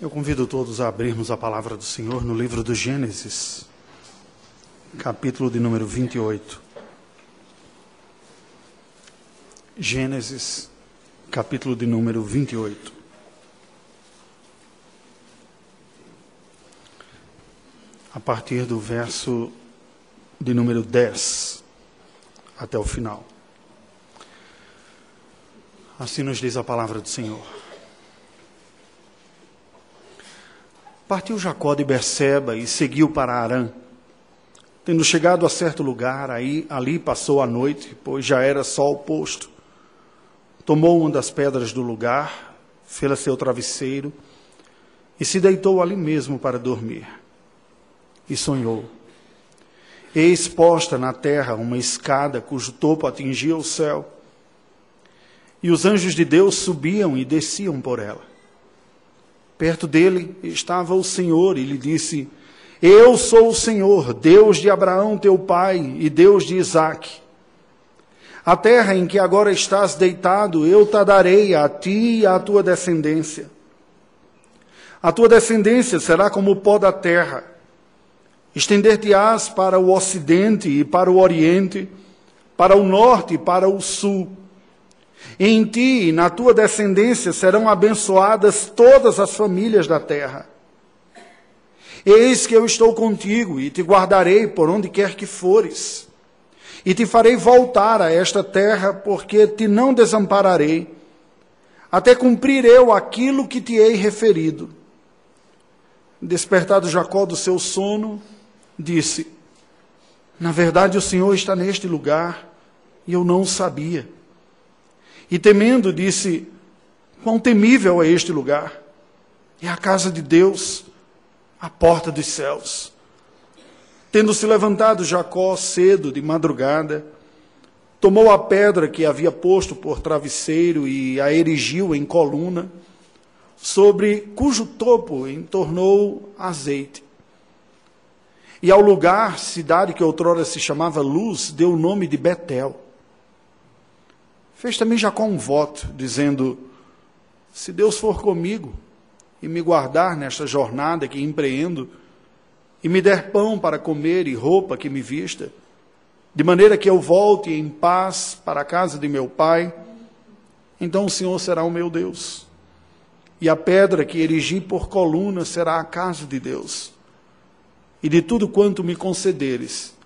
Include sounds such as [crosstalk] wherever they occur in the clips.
Eu convido todos a abrirmos a palavra do Senhor no livro do Gênesis, capítulo de número 28. Gênesis, capítulo de número 28. A partir do verso de número 10 até o final. Assim nos diz a palavra do Senhor. Partiu Jacó de Berseba e seguiu para Arã. Tendo chegado a certo lugar, aí ali passou a noite, pois já era sol posto. Tomou uma das pedras do lugar, fez seu travesseiro e se deitou ali mesmo para dormir. E sonhou. Eis posta na terra uma escada cujo topo atingia o céu. E os anjos de Deus subiam e desciam por ela. Perto dele estava o Senhor e lhe disse: Eu sou o Senhor, Deus de Abraão, teu pai, e Deus de Isaque. A terra em que agora estás deitado, eu te darei a ti e à tua descendência. A tua descendência será como o pó da terra. Estender-te-ás para o ocidente e para o oriente, para o norte e para o sul. Em ti e na tua descendência serão abençoadas todas as famílias da terra. Eis que eu estou contigo e te guardarei por onde quer que fores. E te farei voltar a esta terra, porque te não desampararei, até cumprir eu aquilo que te hei referido. Despertado Jacó do seu sono, disse: Na verdade, o Senhor está neste lugar e eu não o sabia. E temendo, disse: Quão temível é este lugar! É a casa de Deus, a porta dos céus. Tendo se levantado Jacó cedo, de madrugada, tomou a pedra que havia posto por travesseiro e a erigiu em coluna, sobre cujo topo entornou azeite. E ao lugar, cidade que outrora se chamava Luz, deu o nome de Betel Fez também Jacó um voto, dizendo: Se Deus for comigo e me guardar nesta jornada que empreendo, e me der pão para comer e roupa que me vista, de maneira que eu volte em paz para a casa de meu pai, então o Senhor será o meu Deus. E a pedra que erigi por coluna será a casa de Deus. E de tudo quanto me concederes,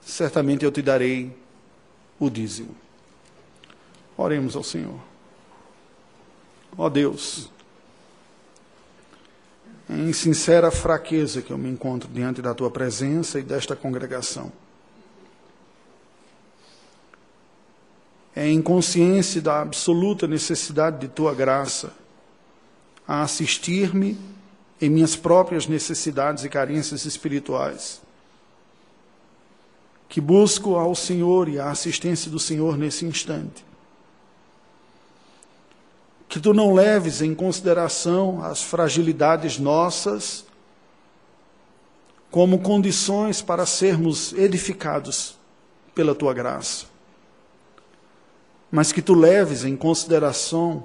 certamente eu te darei o dízimo. Oremos ao Senhor. Ó Deus, em sincera fraqueza que eu me encontro diante da tua presença e desta congregação. É em consciência da absoluta necessidade de tua graça a assistir-me em minhas próprias necessidades e carências espirituais. Que busco ao Senhor e a assistência do Senhor nesse instante que tu não leves em consideração as fragilidades nossas como condições para sermos edificados pela tua graça, mas que tu leves em consideração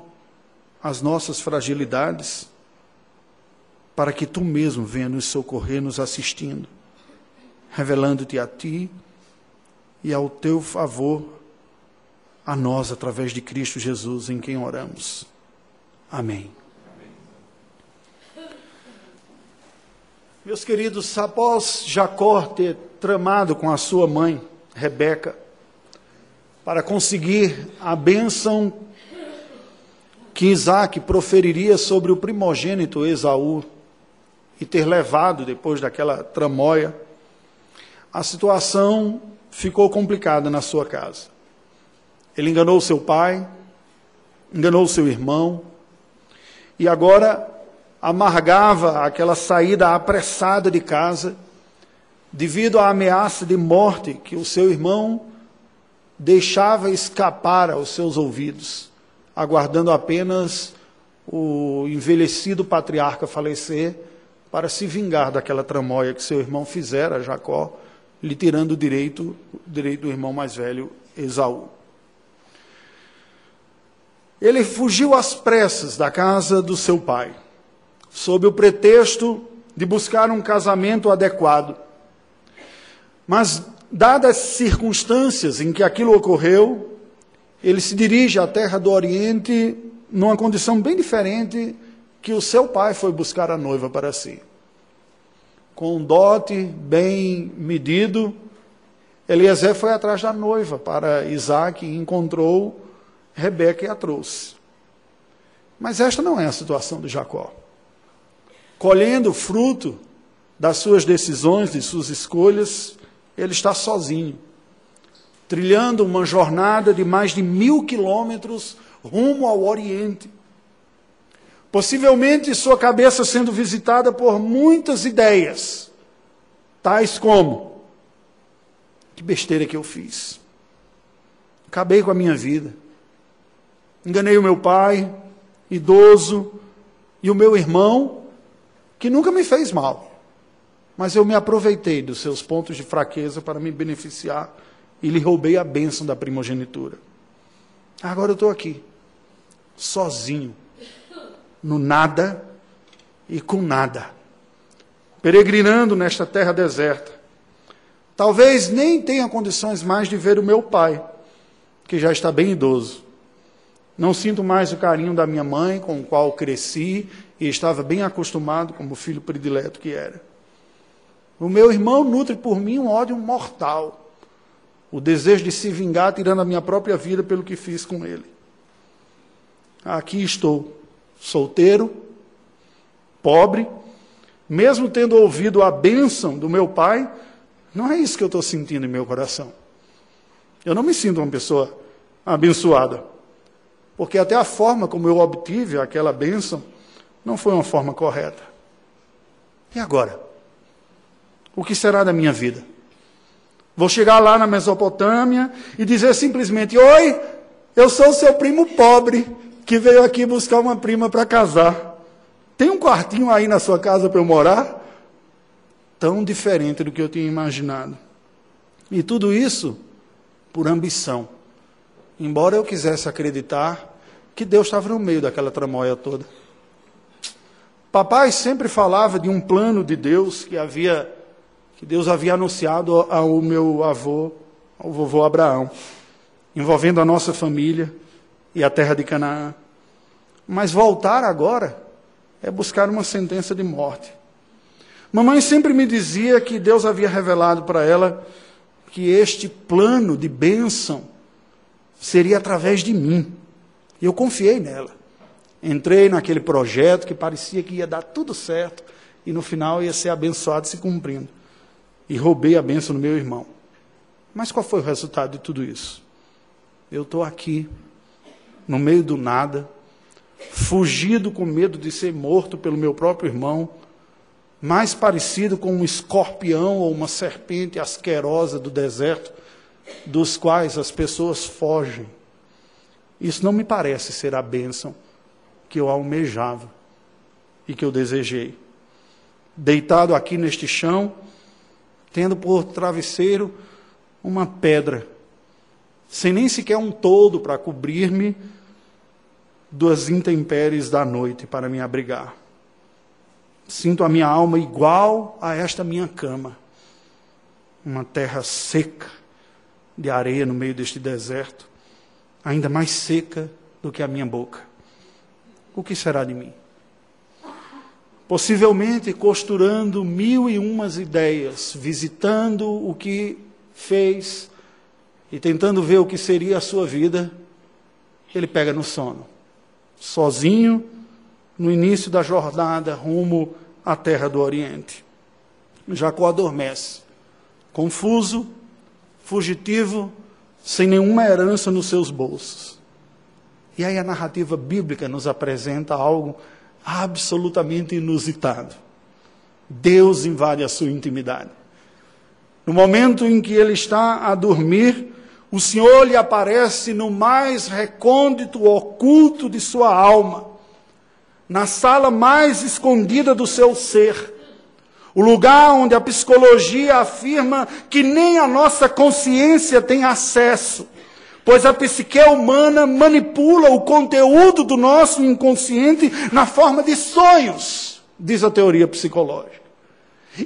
as nossas fragilidades para que tu mesmo venha nos socorrer, nos assistindo, revelando-te a ti e ao teu favor a nós através de Cristo Jesus, em quem oramos. Amém. Meus queridos, após Jacó ter tramado com a sua mãe, Rebeca, para conseguir a bênção que Isaac proferiria sobre o primogênito Esaú, e ter levado depois daquela tramóia, a situação ficou complicada na sua casa. Ele enganou seu pai, enganou seu irmão, e agora amargava aquela saída apressada de casa, devido à ameaça de morte que o seu irmão deixava escapar aos seus ouvidos, aguardando apenas o envelhecido patriarca falecer para se vingar daquela tramóia que seu irmão fizera a Jacó, lhe tirando o direito, o direito do irmão mais velho, Esaú. Ele fugiu às pressas da casa do seu pai, sob o pretexto de buscar um casamento adequado. Mas, dadas as circunstâncias em que aquilo ocorreu, ele se dirige à terra do Oriente numa condição bem diferente que o seu pai foi buscar a noiva para si. Com um dote bem medido, Eliezer foi atrás da noiva para Isaac e encontrou Rebeca a trouxe. Mas esta não é a situação de Jacó. Colhendo fruto das suas decisões, de suas escolhas, ele está sozinho, trilhando uma jornada de mais de mil quilômetros rumo ao Oriente. Possivelmente sua cabeça sendo visitada por muitas ideias, tais como: que besteira que eu fiz. Acabei com a minha vida. Enganei o meu pai, idoso, e o meu irmão, que nunca me fez mal. Mas eu me aproveitei dos seus pontos de fraqueza para me beneficiar e lhe roubei a bênção da primogenitura. Agora eu estou aqui, sozinho, no nada e com nada, peregrinando nesta terra deserta. Talvez nem tenha condições mais de ver o meu pai, que já está bem idoso. Não sinto mais o carinho da minha mãe, com o qual cresci e estava bem acostumado como filho predileto que era. O meu irmão nutre por mim um ódio mortal, o desejo de se vingar, tirando a minha própria vida pelo que fiz com ele. Aqui estou, solteiro, pobre, mesmo tendo ouvido a bênção do meu pai, não é isso que eu estou sentindo em meu coração. Eu não me sinto uma pessoa abençoada, porque até a forma como eu obtive aquela bênção não foi uma forma correta. E agora? O que será da minha vida? Vou chegar lá na Mesopotâmia e dizer simplesmente: Oi, eu sou seu primo pobre que veio aqui buscar uma prima para casar. Tem um quartinho aí na sua casa para eu morar? Tão diferente do que eu tinha imaginado. E tudo isso por ambição. Embora eu quisesse acreditar que Deus estava no meio daquela tramóia toda. Papai sempre falava de um plano de Deus que havia que Deus havia anunciado ao meu avô, ao vovô Abraão, envolvendo a nossa família e a terra de Canaã. Mas voltar agora é buscar uma sentença de morte. Mamãe sempre me dizia que Deus havia revelado para ela que este plano de bênção seria através de mim. E eu confiei nela. Entrei naquele projeto que parecia que ia dar tudo certo e no final ia ser abençoado se cumprindo. E roubei a bênção do meu irmão. Mas qual foi o resultado de tudo isso? Eu estou aqui no meio do nada, fugido com medo de ser morto pelo meu próprio irmão, mais parecido com um escorpião ou uma serpente asquerosa do deserto, dos quais as pessoas fogem. Isso não me parece ser a bênção que eu almejava e que eu desejei. Deitado aqui neste chão, tendo por travesseiro uma pedra, sem nem sequer um todo para cobrir-me das intempéries da noite para me abrigar. Sinto a minha alma igual a esta minha cama, uma terra seca de areia no meio deste deserto, ainda mais seca do que a minha boca. O que será de mim? Possivelmente costurando mil e umas ideias, visitando o que fez e tentando ver o que seria a sua vida, ele pega no sono sozinho, no início da jornada rumo à terra do Oriente. Jacó adormece, confuso, fugitivo, sem nenhuma herança nos seus bolsos. E aí a narrativa bíblica nos apresenta algo absolutamente inusitado. Deus invade a sua intimidade. No momento em que ele está a dormir, o Senhor lhe aparece no mais recôndito, oculto de sua alma, na sala mais escondida do seu ser, o lugar onde a psicologia afirma que nem a nossa consciência tem acesso, pois a psique humana manipula o conteúdo do nosso inconsciente na forma de sonhos. diz a teoria psicológica.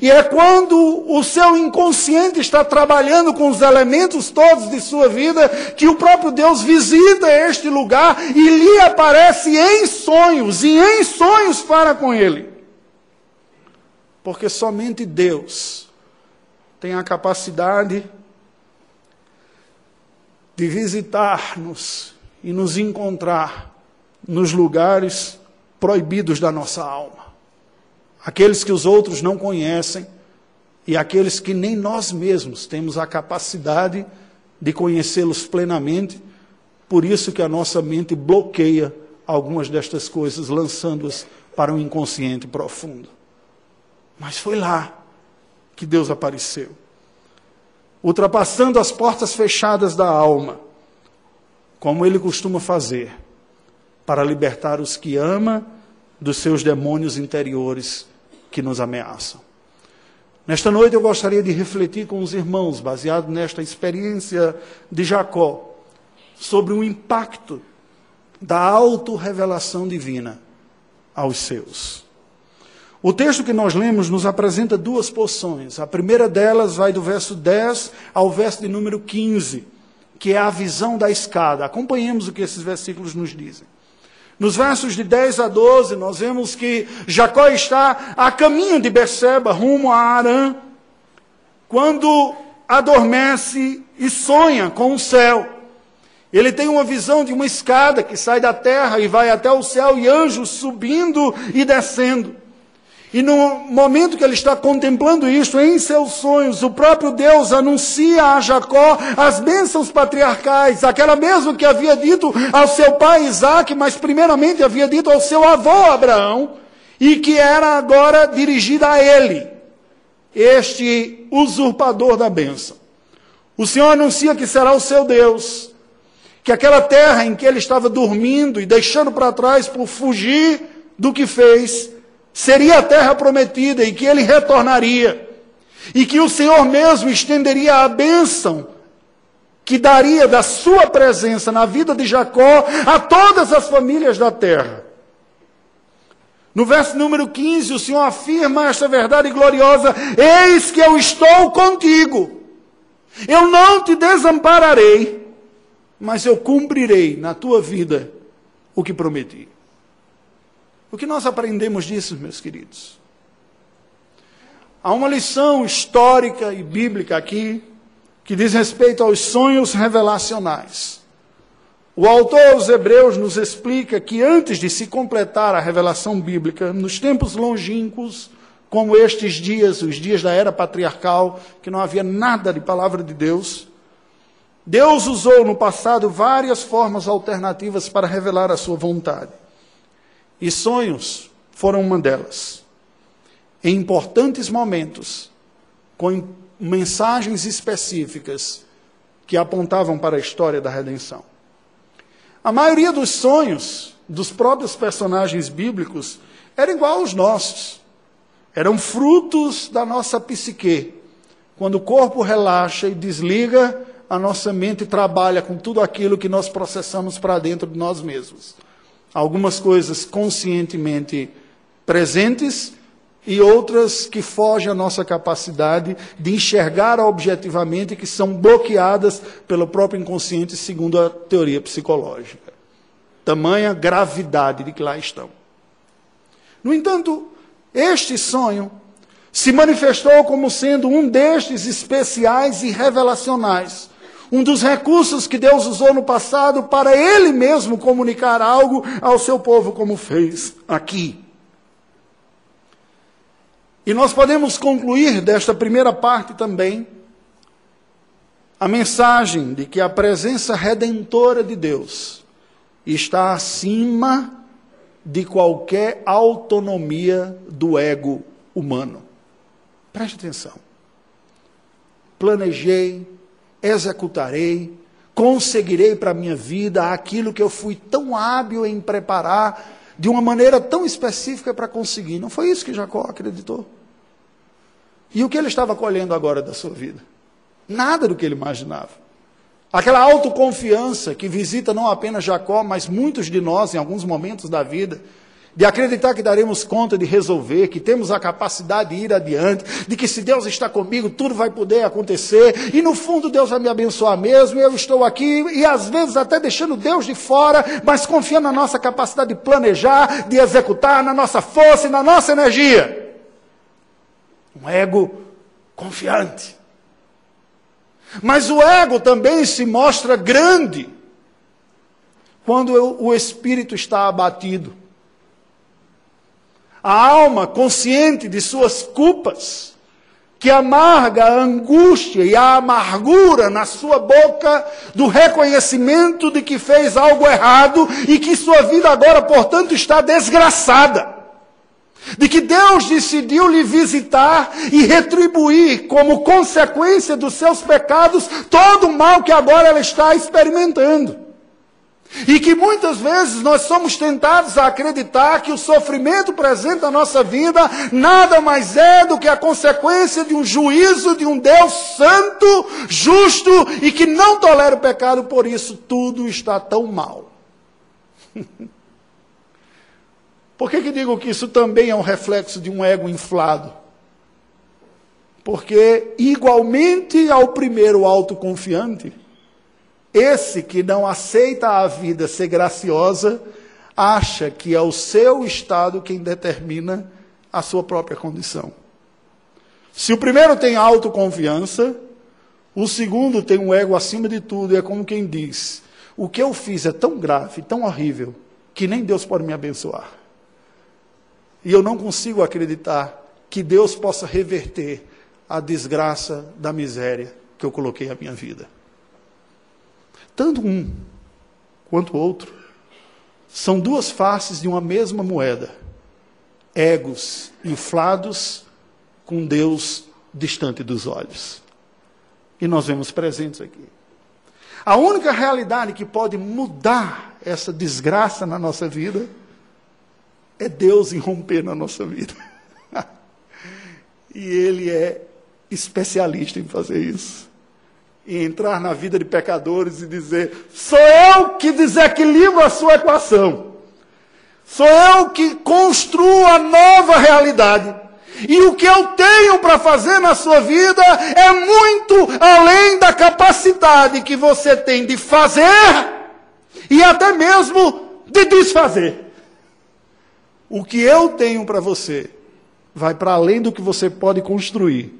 E é quando o seu inconsciente está trabalhando com os elementos todos de sua vida que o próprio Deus visita este lugar e lhe aparece em sonhos, e em sonhos para com ele. Porque somente Deus tem a capacidade de visitar-nos e nos encontrar nos lugares proibidos da nossa alma aqueles que os outros não conhecem e aqueles que nem nós mesmos temos a capacidade de conhecê-los plenamente. Por isso que a nossa mente bloqueia algumas destas coisas, lançando-as para um inconsciente profundo. Mas foi lá que Deus apareceu, ultrapassando as portas fechadas da alma, como ele costuma fazer, para libertar os que ama dos seus demônios interiores que nos ameaçam. Nesta noite eu gostaria de refletir com os irmãos, baseado nesta experiência de Jacó, sobre o impacto da autorrevelação divina aos seus. O texto que nós lemos nos apresenta duas porções. A primeira delas vai do verso 10 ao verso de número 15, que é a visão da escada. Acompanhemos o que esses versículos nos dizem. Nos versos de 10 a 12, nós vemos que Jacó está a caminho de Beceba, rumo a Arã, quando adormece e sonha com o céu. Ele tem uma visão de uma escada que sai da terra e vai até o céu, e anjos subindo e descendo. E no momento que ele está contemplando isto em seus sonhos, o próprio Deus anuncia a Jacó as bênçãos patriarcais, aquela mesmo que havia dito ao seu pai Isaac, mas primeiramente havia dito ao seu avô Abraão, e que era agora dirigida a ele, este usurpador da bênção. O Senhor anuncia que será o seu Deus, que aquela terra em que ele estava dormindo e deixando para trás por fugir do que fez, seria a terra prometida e que ele retornaria. E que o Senhor mesmo estenderia a bênção que daria da sua presença na vida de Jacó a todas as famílias da terra. No verso número 15, o Senhor afirma esta verdade gloriosa: Eis que eu estou contigo, eu não te desampararei, mas eu cumprirei na tua vida o que prometi. O que nós aprendemos disso, meus queridos? Há uma lição histórica e bíblica aqui que diz respeito aos sonhos revelacionais. O autor aos Hebreus nos explica que antes de se completar a revelação bíblica, nos tempos longínquos, como estes dias, os dias da era patriarcal, que não havia nada de palavra de Deus, Deus usou no passado várias formas alternativas para revelar a sua vontade. E sonhos foram uma delas. Em importantes momentos, com mensagens específicas que apontavam para a história da redenção. A maioria dos sonhos dos próprios personagens bíblicos era igual aos nossos. Eram frutos da nossa psique. Quando o corpo relaxa e desliga, a nossa mente trabalha com tudo aquilo que nós processamos para dentro de nós mesmos algumas coisas conscientemente presentes e outras que fogem à nossa capacidade de enxergar objetivamente, que são bloqueadas pelo próprio inconsciente, segundo a teoria psicológica. Tamanha gravidade de que lá estão. No entanto, este sonho se manifestou como sendo um destes especiais e revelacionais um dos recursos que Deus usou no passado para Ele mesmo comunicar algo ao seu povo, como fez aqui. E nós podemos concluir desta primeira parte também a mensagem de que a presença redentora de Deus está acima de qualquer autonomia do ego humano. Preste atenção. Planejei, executarei, conseguirei para a minha vida aquilo que eu fui tão hábil em preparar de uma maneira tão específica para conseguir. Não foi isso que Jacó acreditou. E o que ele estava colhendo agora da sua vida? Nada do que ele imaginava. Aquela autoconfiança que visita não apenas Jacó, mas muitos de nós em alguns momentos da vida, de acreditar que daremos conta de resolver, que temos a capacidade de ir adiante, de que se Deus está comigo, tudo vai poder acontecer, e no fundo Deus vai me abençoar mesmo, eu estou aqui, e às vezes até deixando Deus de fora, mas confiando na nossa capacidade de planejar, de executar, na nossa força e na nossa energia. Um ego confiante. Mas o ego também se mostra grande quando o espírito está abatido a alma consciente de suas culpas, que amarga a angústia e a amargura na sua boca do reconhecimento de que fez algo errado e que sua vida agora, portanto, está desgraçada. De que Deus decidiu lhe visitar e retribuir, como consequência dos seus pecados, todo o mal que agora ela está experimentando. E que muitas vezes nós somos tentados a acreditar que o sofrimento presente na nossa vida nada mais é do que a consequência de um juízo de um Deus santo, justo e que não tolera o pecado, por isso tudo está tão mal. [laughs] Por que, que digo que isso também é um reflexo de um ego inflado? Porque, igualmente ao primeiro autoconfiante, esse que não aceita a vida ser graciosa, acha que é o seu estado quem determina a sua própria condição. Se o primeiro tem autoconfiança, o segundo tem um ego acima de tudo, e é como quem diz: o que eu fiz é tão grave, tão horrível, que nem Deus pode me abençoar. E eu não consigo acreditar que Deus possa reverter a desgraça da miséria que eu coloquei na minha vida. Tanto um quanto o outro são duas faces de uma mesma moeda. Egos inflados com Deus distante dos olhos. E nós vemos presentes aqui. A única realidade que pode mudar essa desgraça na nossa vida é Deus irromper na nossa vida. [laughs] e Ele é especialista em fazer isso e entrar na vida de pecadores e dizer: sou eu que desequilibro a sua equação, sou eu que construo a nova realidade. E o que eu tenho para fazer na sua vida é muito além da capacidade que você tem de fazer e até mesmo de desfazer. O que eu tenho para você vai para além do que você pode construir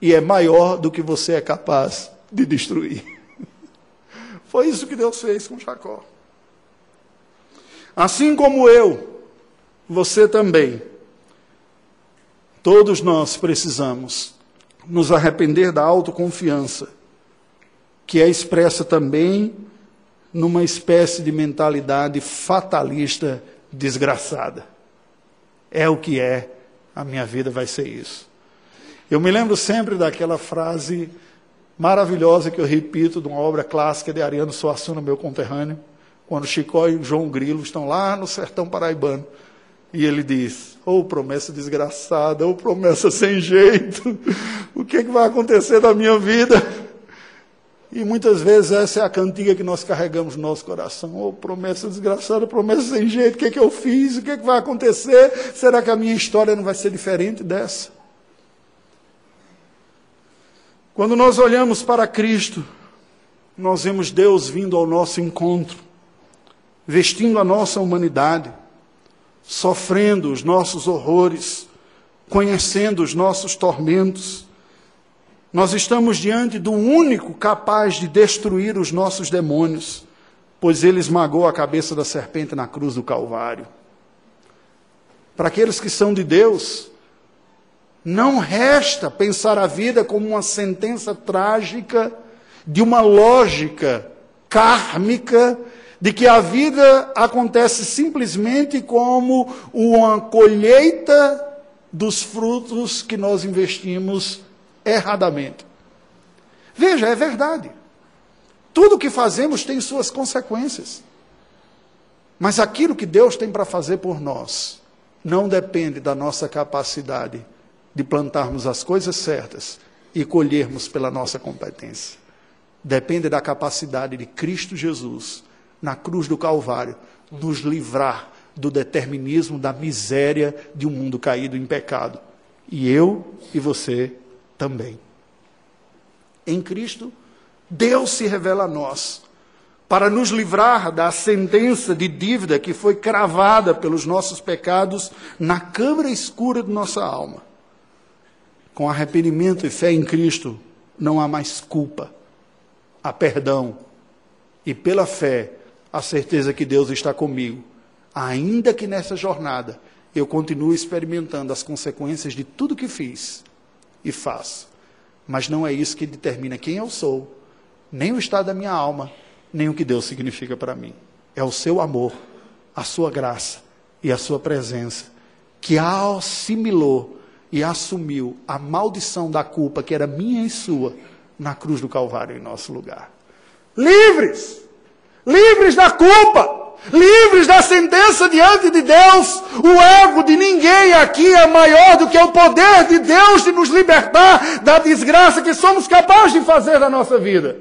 e é maior do que você é capaz de destruir. Foi isso que Deus fez com Jacó. Assim como eu, você também, todos nós precisamos nos arrepender da autoconfiança, que é expressa também numa espécie de mentalidade fatalista desgraçada. É o que é, a minha vida vai ser isso. Eu me lembro sempre daquela frase maravilhosa que eu repito de uma obra clássica de Ariano Suassuna, meu conterrâneo, quando Chicó e João Grilo estão lá no sertão paraibano. E ele diz: Ô oh, promessa desgraçada, ô oh, promessa sem jeito, [laughs] o que, é que vai acontecer na minha vida? E muitas vezes essa é a cantiga que nós carregamos no nosso coração. Ô oh, promessa desgraçada, promessa sem jeito, o que, é que eu fiz? O que, é que vai acontecer? Será que a minha história não vai ser diferente dessa? Quando nós olhamos para Cristo, nós vemos Deus vindo ao nosso encontro, vestindo a nossa humanidade, sofrendo os nossos horrores, conhecendo os nossos tormentos. Nós estamos diante do único capaz de destruir os nossos demônios, pois ele esmagou a cabeça da serpente na cruz do Calvário. Para aqueles que são de Deus, não resta pensar a vida como uma sentença trágica de uma lógica kármica de que a vida acontece simplesmente como uma colheita dos frutos que nós investimos erradamente. Veja, é verdade. Tudo que fazemos tem suas consequências. Mas aquilo que Deus tem para fazer por nós não depende da nossa capacidade de plantarmos as coisas certas e colhermos pela nossa competência. Depende da capacidade de Cristo Jesus, na cruz do Calvário, nos livrar do determinismo, da miséria de um mundo caído em pecado. E eu e você também. Em Cristo, Deus se revela a nós para nos livrar da sentença de dívida que foi cravada pelos nossos pecados na câmara escura de nossa alma. Com arrependimento e fé em Cristo, não há mais culpa, há perdão. E pela fé, a certeza que Deus está comigo, ainda que nessa jornada eu continue experimentando as consequências de tudo que fiz e faço. Mas não é isso que determina quem eu sou, nem o estado da minha alma, nem o que Deus significa para mim. É o seu amor, a sua graça e a sua presença que assimilou e assumiu a maldição da culpa que era minha e sua na cruz do Calvário em nosso lugar. Livres! Livres da culpa! Livres da sentença diante de Deus! O ego de ninguém aqui é maior do que o poder de Deus de nos libertar da desgraça que somos capazes de fazer na nossa vida.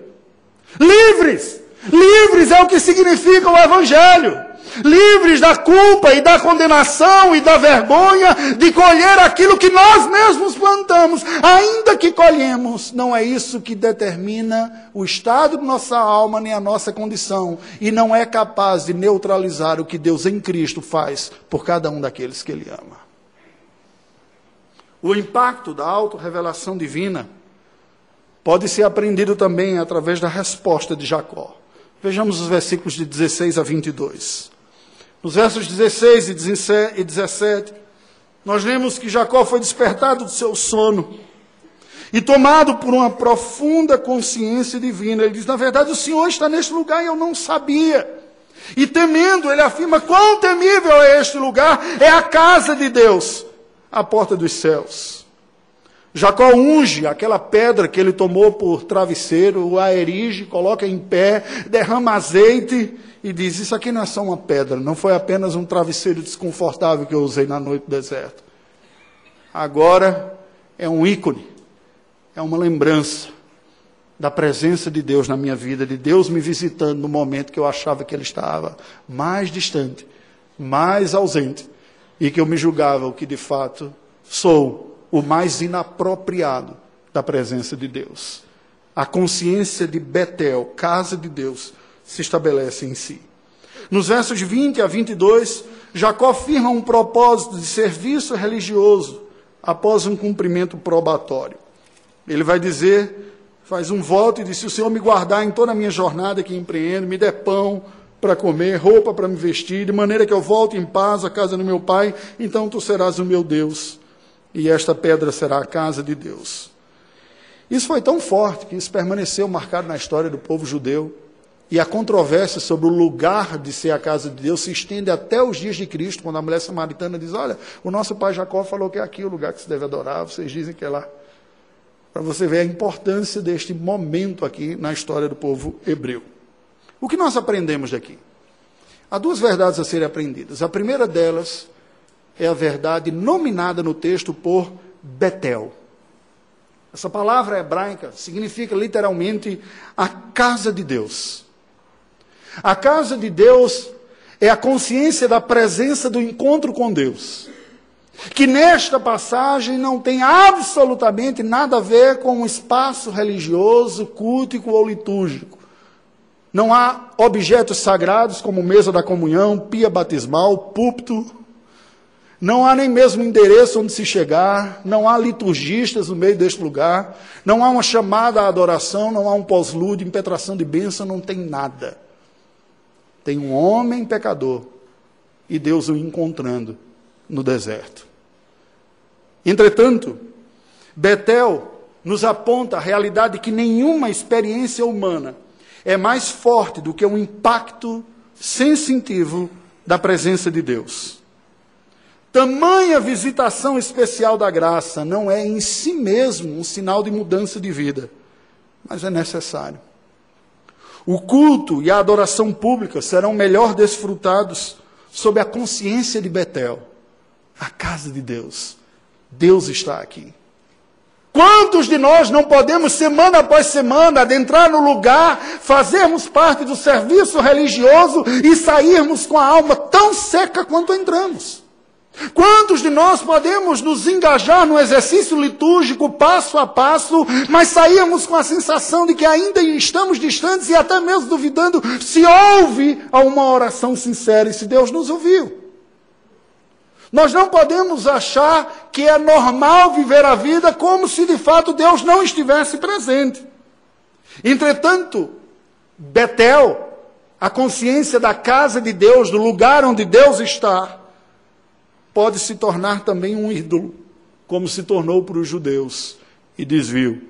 Livres! Livres é o que significa o Evangelho. Livres da culpa e da condenação e da vergonha de colher aquilo que nós mesmos plantamos, ainda que colhemos. Não é isso que determina o estado de nossa alma nem a nossa condição. E não é capaz de neutralizar o que Deus em Cristo faz por cada um daqueles que Ele ama. O impacto da auto-revelação divina pode ser aprendido também através da resposta de Jacó. Vejamos os versículos de 16 a 22. Nos versos 16 e 17, nós lemos que Jacó foi despertado do seu sono e tomado por uma profunda consciência divina. Ele diz: Na verdade, o Senhor está neste lugar e eu não sabia. E temendo, ele afirma: Quão temível é este lugar! É a casa de Deus, a porta dos céus. Jacó unge aquela pedra que ele tomou por travesseiro, a erige, coloca em pé, derrama azeite e diz: Isso aqui não é só uma pedra, não foi apenas um travesseiro desconfortável que eu usei na noite do deserto. Agora é um ícone, é uma lembrança da presença de Deus na minha vida, de Deus me visitando no momento que eu achava que Ele estava mais distante, mais ausente e que eu me julgava o que de fato sou o mais inapropriado da presença de Deus. A consciência de Betel, casa de Deus, se estabelece em si. Nos versos 20 a 22, Jacó firma um propósito de serviço religioso após um cumprimento probatório. Ele vai dizer, faz um voto e diz: Se o Senhor me guardar em toda a minha jornada que empreendo, me der pão para comer, roupa para me vestir, de maneira que eu volte em paz à casa do meu pai, então tu serás o meu Deus e esta pedra será a casa de Deus. Isso foi tão forte que isso permaneceu marcado na história do povo judeu. E a controvérsia sobre o lugar de ser a casa de Deus se estende até os dias de Cristo, quando a mulher samaritana diz: Olha, o nosso pai Jacó falou que é aqui o lugar que se deve adorar, vocês dizem que é lá. Para você ver a importância deste momento aqui na história do povo hebreu. O que nós aprendemos daqui? Há duas verdades a serem aprendidas. A primeira delas é a verdade nominada no texto por Betel. Essa palavra hebraica significa literalmente a casa de Deus. A casa de Deus é a consciência da presença do encontro com Deus. Que nesta passagem não tem absolutamente nada a ver com um espaço religioso, cultico ou litúrgico. Não há objetos sagrados como mesa da comunhão, pia batismal, púlpito, não há nem mesmo endereço onde se chegar, não há liturgistas no meio deste lugar, não há uma chamada à adoração, não há um pós-lúdio, impetração de bênção, não tem nada. Tem um homem pecador e Deus o encontrando no deserto. Entretanto, Betel nos aponta a realidade que nenhuma experiência humana é mais forte do que o impacto sensitivo da presença de Deus. Tamanha visitação especial da graça não é em si mesmo um sinal de mudança de vida, mas é necessário. O culto e a adoração pública serão melhor desfrutados sob a consciência de Betel, a casa de Deus. Deus está aqui. Quantos de nós não podemos, semana após semana, adentrar no lugar, fazermos parte do serviço religioso e sairmos com a alma tão seca quanto entramos. Quantos de nós podemos nos engajar no exercício litúrgico passo a passo, mas saímos com a sensação de que ainda estamos distantes e até mesmo duvidando se houve uma oração sincera e se Deus nos ouviu? Nós não podemos achar que é normal viver a vida como se de fato Deus não estivesse presente. Entretanto, Betel, a consciência da casa de Deus, do lugar onde Deus está, pode se tornar também um ídolo, como se tornou para os judeus, e desvio.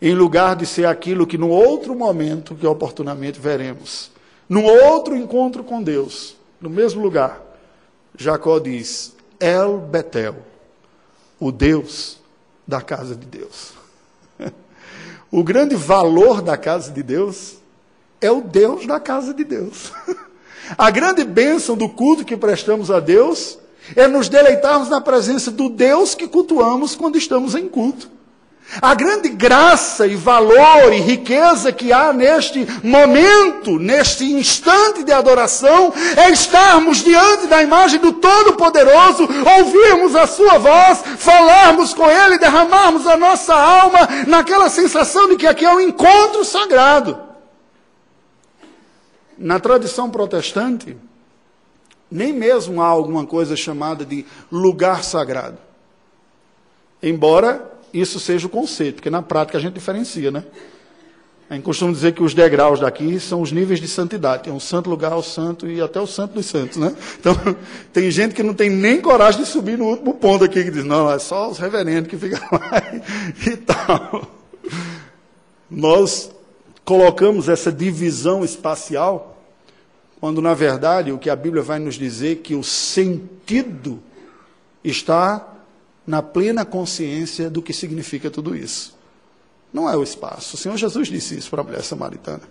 Em lugar de ser aquilo que no outro momento, que oportunamente veremos, num outro encontro com Deus, no mesmo lugar, Jacó diz: El Betel, o Deus da casa de Deus. [laughs] o grande valor da casa de Deus é o Deus da casa de Deus. [laughs] a grande bênção do culto que prestamos a Deus é nos deleitarmos na presença do Deus que cultuamos quando estamos em culto. A grande graça e valor e riqueza que há neste momento, neste instante de adoração, é estarmos diante da imagem do Todo-Poderoso, ouvirmos a Sua voz, falarmos com Ele, derramarmos a nossa alma naquela sensação de que aqui é um encontro sagrado. Na tradição protestante, nem mesmo há alguma coisa chamada de lugar sagrado. Embora isso seja o conceito, porque na prática a gente diferencia, né? A gente costuma dizer que os degraus daqui são os níveis de santidade. Tem um santo lugar, o santo e até o santo dos santos, né? Então, [laughs] tem gente que não tem nem coragem de subir no último ponto aqui, que diz, não, é só os reverendos que ficam lá [laughs] e tal. Nós colocamos essa divisão espacial, quando na verdade o que a Bíblia vai nos dizer é que o sentido está na plena consciência do que significa tudo isso. Não é o espaço. O Senhor Jesus disse isso para a mulher samaritana.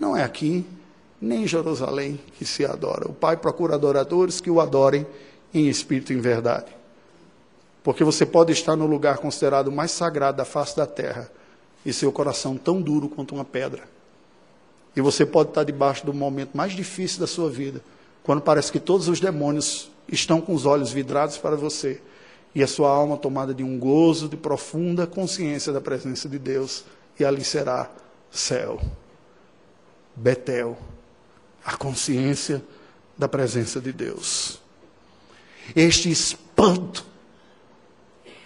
Não é aqui, nem em Jerusalém que se adora. O Pai procura adoradores que o adorem em espírito e em verdade. Porque você pode estar no lugar considerado mais sagrado da face da terra e seu coração tão duro quanto uma pedra. E você pode estar debaixo do momento mais difícil da sua vida, quando parece que todos os demônios estão com os olhos vidrados para você e a sua alma tomada de um gozo de profunda consciência da presença de Deus, e ali será céu, Betel, a consciência da presença de Deus. Este espanto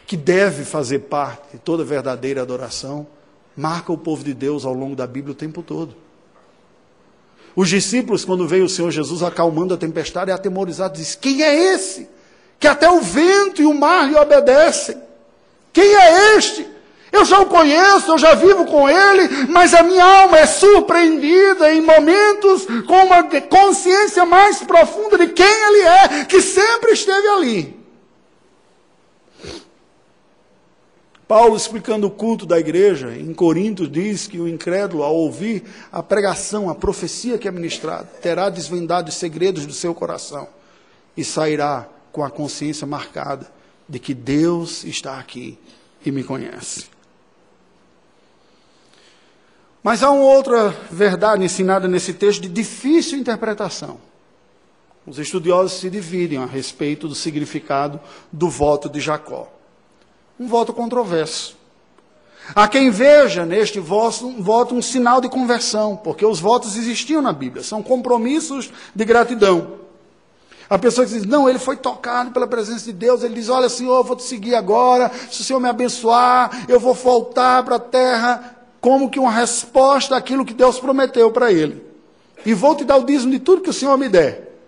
que deve fazer parte de toda verdadeira adoração, marca o povo de Deus ao longo da Bíblia o tempo todo. Os discípulos, quando veio o Senhor Jesus acalmando a tempestade, atemorizados, dizem: Quem é esse? que até o vento e o mar lhe obedecem. Quem é este? Eu já o conheço, eu já vivo com ele, mas a minha alma é surpreendida em momentos com uma consciência mais profunda de quem ele é, que sempre esteve ali. Paulo, explicando o culto da igreja, em Corinto, diz que o incrédulo, ao ouvir a pregação, a profecia que é ministrada, terá desvendado os segredos do seu coração e sairá com a consciência marcada de que Deus está aqui e me conhece. Mas há uma outra verdade ensinada nesse texto de difícil interpretação. Os estudiosos se dividem a respeito do significado do voto de Jacó. Um voto controverso. Há quem veja neste voto, um sinal de conversão, porque os votos existiam na Bíblia, são compromissos de gratidão. A pessoa que diz, não, ele foi tocado pela presença de Deus, ele diz, olha Senhor, eu vou te seguir agora, se o Senhor me abençoar, eu vou voltar para a terra, como que uma resposta àquilo que Deus prometeu para ele. E vou te dar o dízimo de tudo que o Senhor me der.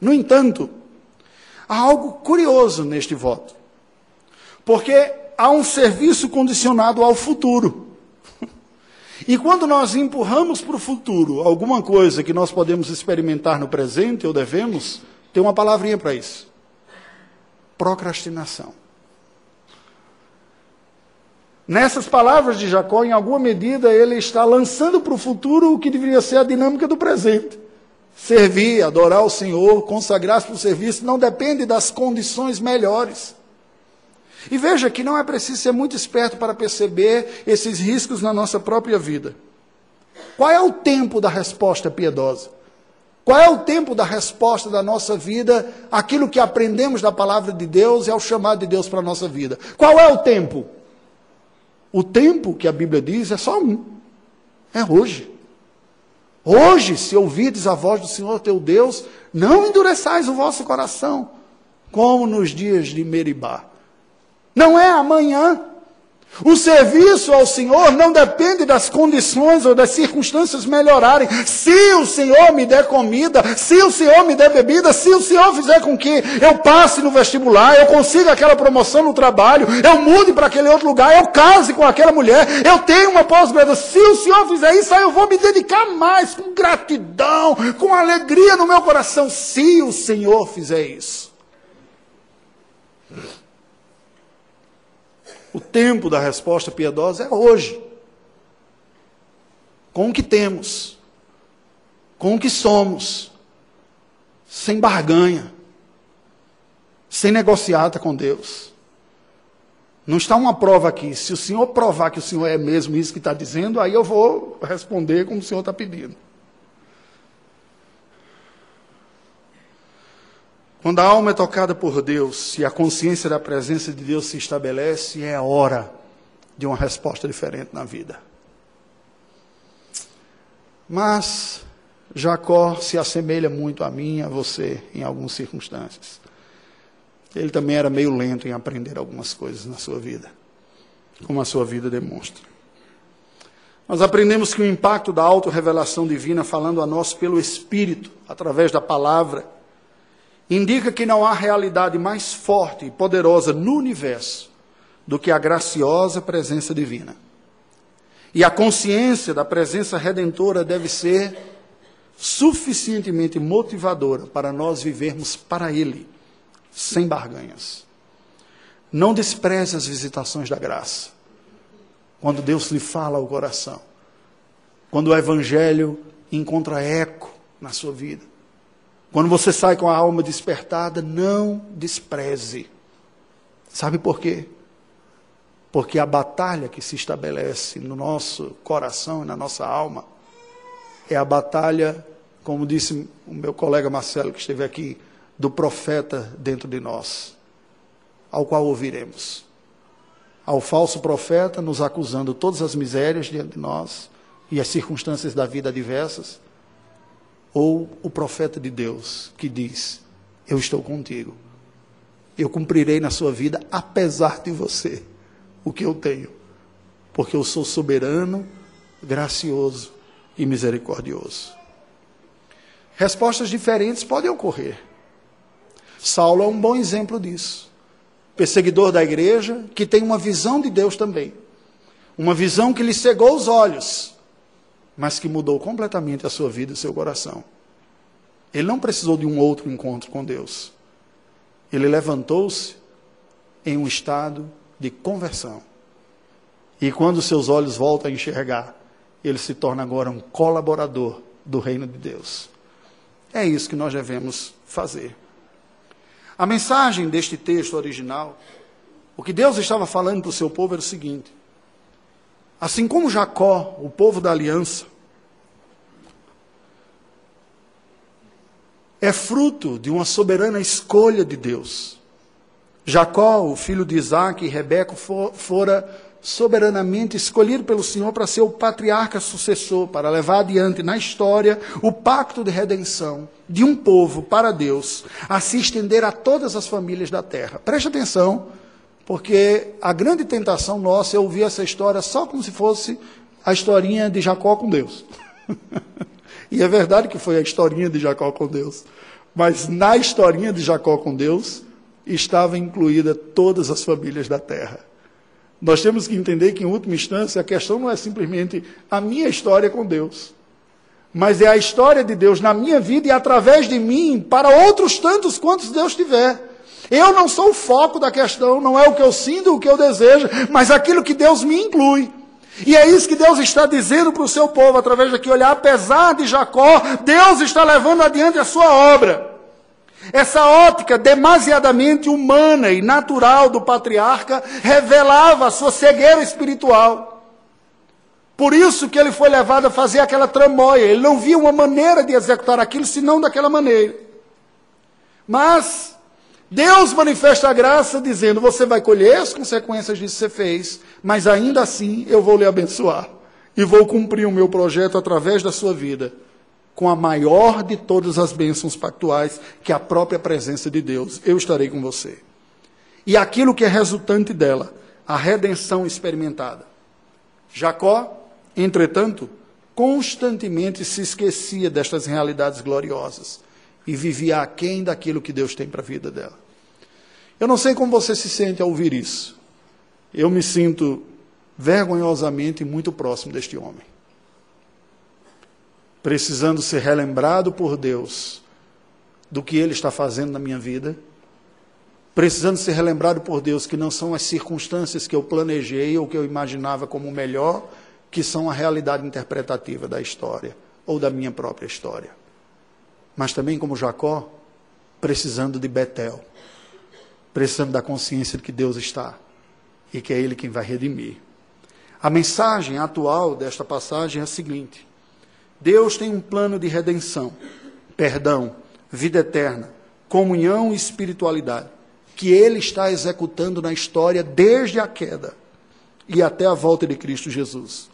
No entanto, há algo curioso neste voto. Porque há um serviço condicionado ao futuro. E quando nós empurramos para o futuro alguma coisa que nós podemos experimentar no presente ou devemos, tem uma palavrinha para isso: procrastinação. Nessas palavras de Jacó, em alguma medida, ele está lançando para o futuro o que deveria ser a dinâmica do presente. Servir, adorar o Senhor, consagrar-se para o serviço, não depende das condições melhores. E veja que não é preciso ser muito esperto para perceber esses riscos na nossa própria vida. Qual é o tempo da resposta piedosa? Qual é o tempo da resposta da nossa vida, aquilo que aprendemos da palavra de Deus e ao chamado de Deus para a nossa vida? Qual é o tempo? O tempo que a Bíblia diz é só um: é hoje. Hoje, se ouvides a voz do Senhor teu Deus, não endureçais o vosso coração, como nos dias de Meribá. Não é amanhã, o serviço ao Senhor não depende das condições ou das circunstâncias melhorarem. Se o Senhor me der comida, se o Senhor me der bebida, se o Senhor fizer com que eu passe no vestibular, eu consiga aquela promoção no trabalho, eu mude para aquele outro lugar, eu case com aquela mulher, eu tenho uma pós-graduação. Se o Senhor fizer isso, aí eu vou me dedicar mais, com gratidão, com alegria no meu coração. Se o Senhor fizer isso. O tempo da resposta piedosa é hoje. Com o que temos, com o que somos, sem barganha, sem negociata com Deus. Não está uma prova aqui. Se o Senhor provar que o Senhor é mesmo isso que está dizendo, aí eu vou responder como o Senhor está pedindo. Quando a alma é tocada por Deus e a consciência da presença de Deus se estabelece, é hora de uma resposta diferente na vida. Mas Jacó se assemelha muito a mim, a você, em algumas circunstâncias. Ele também era meio lento em aprender algumas coisas na sua vida, como a sua vida demonstra. Nós aprendemos que o impacto da autorrevelação divina, falando a nós pelo Espírito, através da palavra, indica que não há realidade mais forte e poderosa no universo do que a graciosa presença divina. E a consciência da presença redentora deve ser suficientemente motivadora para nós vivermos para Ele, sem barganhas. Não despreze as visitações da graça. Quando Deus lhe fala ao coração. Quando o Evangelho encontra eco na sua vida. Quando você sai com a alma despertada, não despreze. Sabe por quê? Porque a batalha que se estabelece no nosso coração e na nossa alma é a batalha, como disse o meu colega Marcelo, que esteve aqui, do profeta dentro de nós, ao qual ouviremos. Ao falso profeta nos acusando todas as misérias diante de nós e as circunstâncias da vida adversas ou o profeta de Deus que diz: Eu estou contigo, eu cumprirei na sua vida, apesar de você, o que eu tenho, porque eu sou soberano, gracioso e misericordioso. Respostas diferentes podem ocorrer. Saulo é um bom exemplo disso. Perseguidor da igreja, que tem uma visão de Deus também. Uma visão que lhe cegou os olhos mas que mudou completamente a sua vida e seu coração. Ele não precisou de um outro encontro com Deus. Ele levantou-se em um estado de conversão. E quando seus olhos voltam a enxergar, ele se torna agora um colaborador do reino de Deus. É isso que nós devemos fazer. A mensagem deste texto original, o que Deus estava falando para o seu povo era o seguinte: Assim como Jacó, o povo da aliança, é fruto de uma soberana escolha de Deus. Jacó, o filho de Isaac e Rebeca, for, fora soberanamente escolhido pelo Senhor para ser o patriarca sucessor, para levar adiante na história o pacto de redenção de um povo para Deus, a se estender a todas as famílias da terra. Preste atenção porque a grande tentação nossa é ouvir essa história só como se fosse a historinha de Jacó com Deus. [laughs] e é verdade que foi a historinha de Jacó com Deus. Mas na historinha de Jacó com Deus estava incluída todas as famílias da terra. Nós temos que entender que, em última instância, a questão não é simplesmente a minha história com Deus, mas é a história de Deus na minha vida e através de mim para outros tantos quantos Deus tiver. Eu não sou o foco da questão, não é o que eu sinto, o que eu desejo, mas aquilo que Deus me inclui. E é isso que Deus está dizendo para o seu povo através daqui olhar, apesar de Jacó, Deus está levando adiante a sua obra. Essa ótica demasiadamente humana e natural do patriarca revelava a sua cegueira espiritual. Por isso que ele foi levado a fazer aquela tramóia. Ele não via uma maneira de executar aquilo senão daquela maneira. Mas Deus manifesta a graça dizendo: você vai colher as consequências disso que você fez, mas ainda assim eu vou lhe abençoar e vou cumprir o meu projeto através da sua vida com a maior de todas as bênçãos pactuais, que é a própria presença de Deus. Eu estarei com você. E aquilo que é resultante dela, a redenção experimentada. Jacó, entretanto, constantemente se esquecia destas realidades gloriosas e vivia aquém daquilo que Deus tem para a vida dela. Eu não sei como você se sente ao ouvir isso. Eu me sinto vergonhosamente muito próximo deste homem precisando ser relembrado por Deus do que Ele está fazendo na minha vida, precisando ser relembrado por Deus que não são as circunstâncias que eu planejei ou que eu imaginava como melhor, que são a realidade interpretativa da história ou da minha própria história. Mas também, como Jacó, precisando de Betel, precisando da consciência de que Deus está e que é Ele quem vai redimir. A mensagem atual desta passagem é a seguinte: Deus tem um plano de redenção, perdão, vida eterna, comunhão e espiritualidade, que Ele está executando na história desde a queda e até a volta de Cristo Jesus,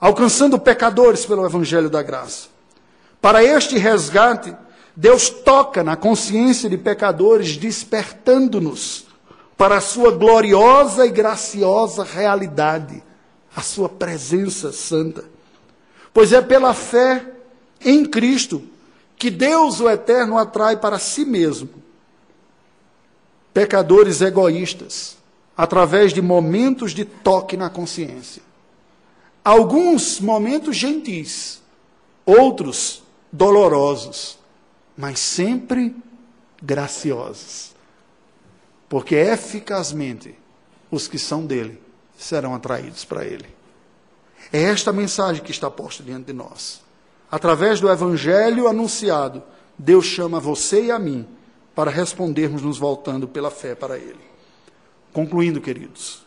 alcançando pecadores pelo Evangelho da Graça. Para este resgate, Deus toca na consciência de pecadores, despertando-nos para a sua gloriosa e graciosa realidade, a sua presença santa. Pois é pela fé em Cristo que Deus, o Eterno, atrai para si mesmo pecadores egoístas, através de momentos de toque na consciência. Alguns momentos gentis, outros dolorosos, mas sempre graciosos. Porque eficazmente os que são dele serão atraídos para ele. É esta mensagem que está posta diante de nós. Através do evangelho anunciado, Deus chama você e a mim para respondermos nos voltando pela fé para Ele. Concluindo, queridos,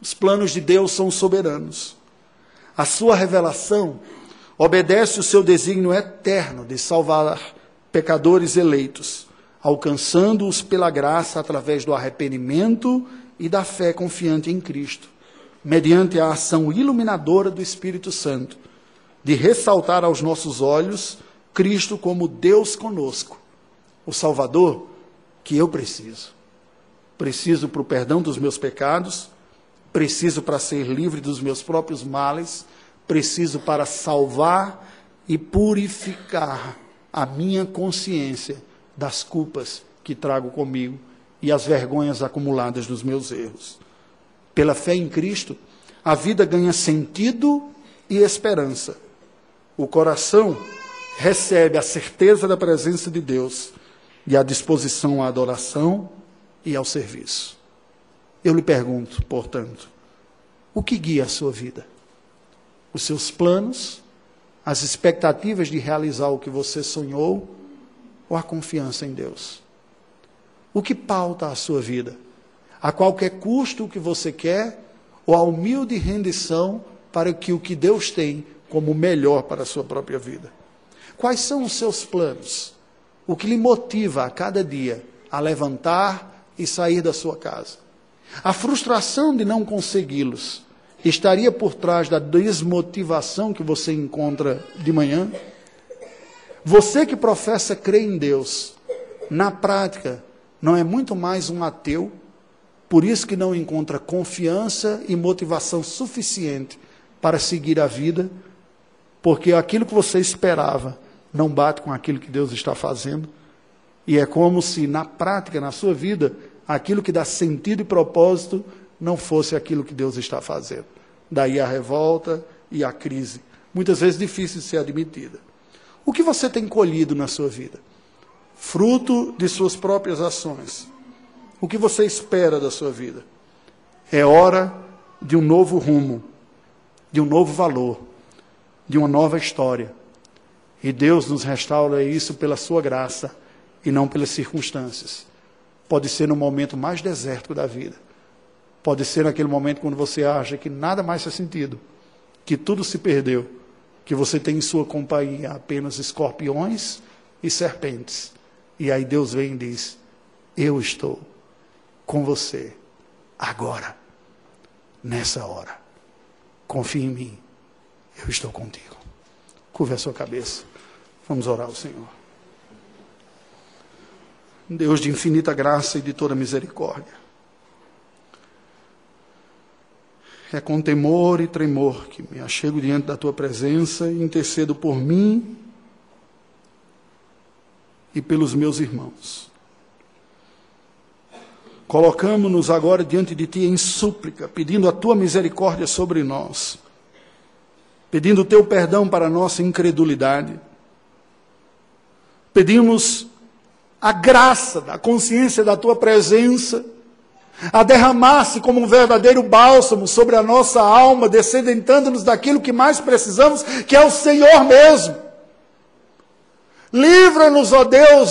os planos de Deus são soberanos. A sua revelação obedece o seu desígnio eterno de salvar pecadores eleitos, alcançando-os pela graça através do arrependimento e da fé confiante em Cristo mediante a ação iluminadora do Espírito Santo, de ressaltar aos nossos olhos Cristo como Deus conosco, o Salvador que eu preciso. Preciso para o perdão dos meus pecados, preciso para ser livre dos meus próprios males, preciso para salvar e purificar a minha consciência das culpas que trago comigo e as vergonhas acumuladas dos meus erros. Pela fé em Cristo, a vida ganha sentido e esperança. O coração recebe a certeza da presença de Deus e a disposição à adoração e ao serviço. Eu lhe pergunto, portanto, o que guia a sua vida? Os seus planos, as expectativas de realizar o que você sonhou ou a confiança em Deus? O que pauta a sua vida? a qualquer custo o que você quer, ou a humilde rendição para que o que Deus tem como melhor para a sua própria vida. Quais são os seus planos? O que lhe motiva a cada dia a levantar e sair da sua casa? A frustração de não consegui-los estaria por trás da desmotivação que você encontra de manhã? Você que professa crer em Deus, na prática, não é muito mais um ateu por isso que não encontra confiança e motivação suficiente para seguir a vida, porque aquilo que você esperava não bate com aquilo que Deus está fazendo. E é como se na prática, na sua vida, aquilo que dá sentido e propósito não fosse aquilo que Deus está fazendo. Daí a revolta e a crise, muitas vezes difícil de ser admitida. O que você tem colhido na sua vida? Fruto de suas próprias ações o que você espera da sua vida? É hora de um novo rumo, de um novo valor, de uma nova história. E Deus nos restaura isso pela sua graça e não pelas circunstâncias. Pode ser no momento mais desértico da vida. Pode ser naquele momento quando você acha que nada mais faz sentido. que tudo se perdeu, que você tem em sua companhia apenas escorpiões e serpentes. E aí Deus vem e diz: Eu estou com você agora, nessa hora. Confie em mim, eu estou contigo. Curve a sua cabeça. Vamos orar ao Senhor. Deus de infinita graça e de toda misericórdia. É com temor e tremor que me achego diante da tua presença e intercedo por mim e pelos meus irmãos. Colocamos-nos agora diante de ti em súplica, pedindo a tua misericórdia sobre nós, pedindo o teu perdão para a nossa incredulidade. Pedimos a graça da consciência da tua presença a derramar-se como um verdadeiro bálsamo sobre a nossa alma, descedentando-nos daquilo que mais precisamos, que é o Senhor mesmo. Livra-nos, ó Deus,